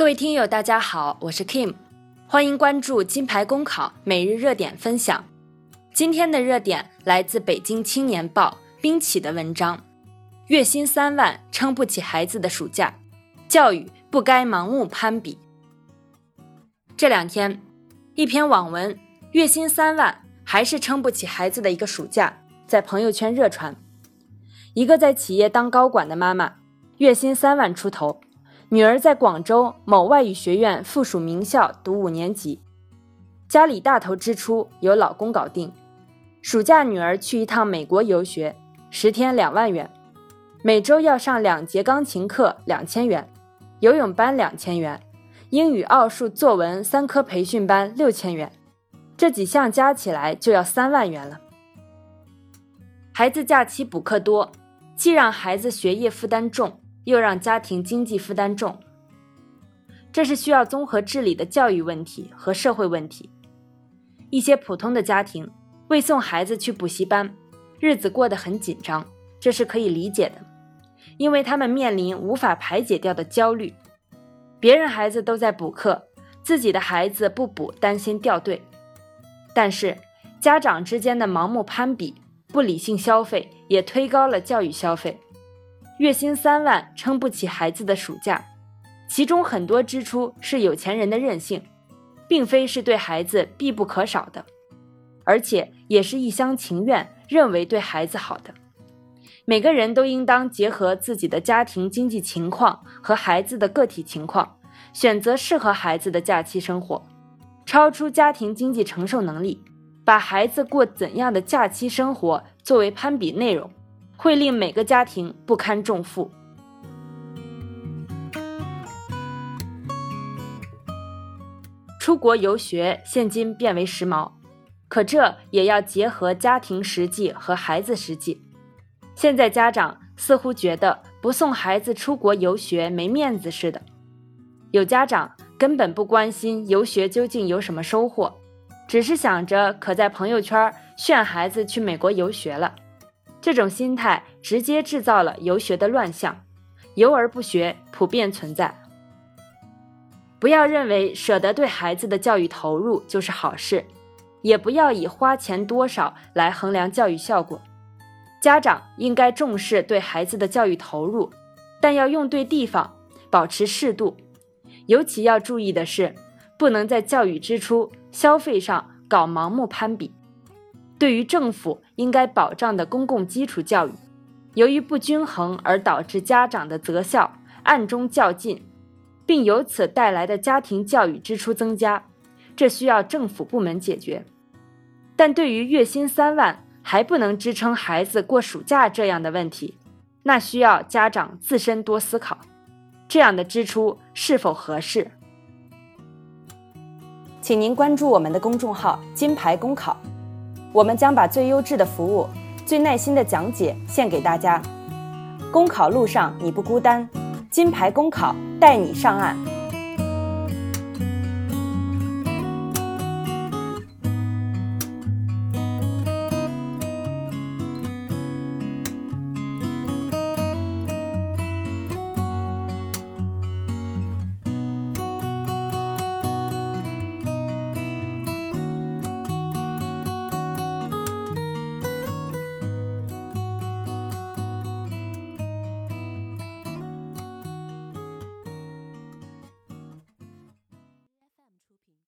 各位听友，大家好，我是 Kim，欢迎关注金牌公考每日热点分享。今天的热点来自北京青年报冰起的文章：月薪三万撑不起孩子的暑假，教育不该盲目攀比。这两天，一篇网文“月薪三万还是撑不起孩子的一个暑假”在朋友圈热传。一个在企业当高管的妈妈，月薪三万出头。女儿在广州某外语学院附属名校读五年级，家里大头支出由老公搞定。暑假女儿去一趟美国游学，十天两万元，每周要上两节钢琴课两千元，游泳班两千元，英语、奥数、作文三科培训班六千元，这几项加起来就要三万元了。孩子假期补课多，既让孩子学业负担重。又让家庭经济负担重，这是需要综合治理的教育问题和社会问题。一些普通的家庭为送孩子去补习班，日子过得很紧张，这是可以理解的，因为他们面临无法排解掉的焦虑。别人孩子都在补课，自己的孩子不补，担心掉队。但是家长之间的盲目攀比、不理性消费，也推高了教育消费。月薪三万撑不起孩子的暑假，其中很多支出是有钱人的任性，并非是对孩子必不可少的，而且也是一厢情愿认为对孩子好的。每个人都应当结合自己的家庭经济情况和孩子的个体情况，选择适合孩子的假期生活。超出家庭经济承受能力，把孩子过怎样的假期生活作为攀比内容。会令每个家庭不堪重负。出国游学现今变为时髦，可这也要结合家庭实际和孩子实际。现在家长似乎觉得不送孩子出国游学没面子似的，有家长根本不关心游学究竟有什么收获，只是想着可在朋友圈炫孩子去美国游学了。这种心态直接制造了游学的乱象，游而不学普遍存在。不要认为舍得对孩子的教育投入就是好事，也不要以花钱多少来衡量教育效果。家长应该重视对孩子的教育投入，但要用对地方，保持适度。尤其要注意的是，不能在教育支出、消费上搞盲目攀比。对于政府应该保障的公共基础教育，由于不均衡而导致家长的择校暗中较劲，并由此带来的家庭教育支出增加，这需要政府部门解决。但对于月薪三万还不能支撑孩子过暑假这样的问题，那需要家长自身多思考，这样的支出是否合适？请您关注我们的公众号“金牌公考”。我们将把最优质的服务、最耐心的讲解献给大家。公考路上你不孤单，金牌公考带你上岸。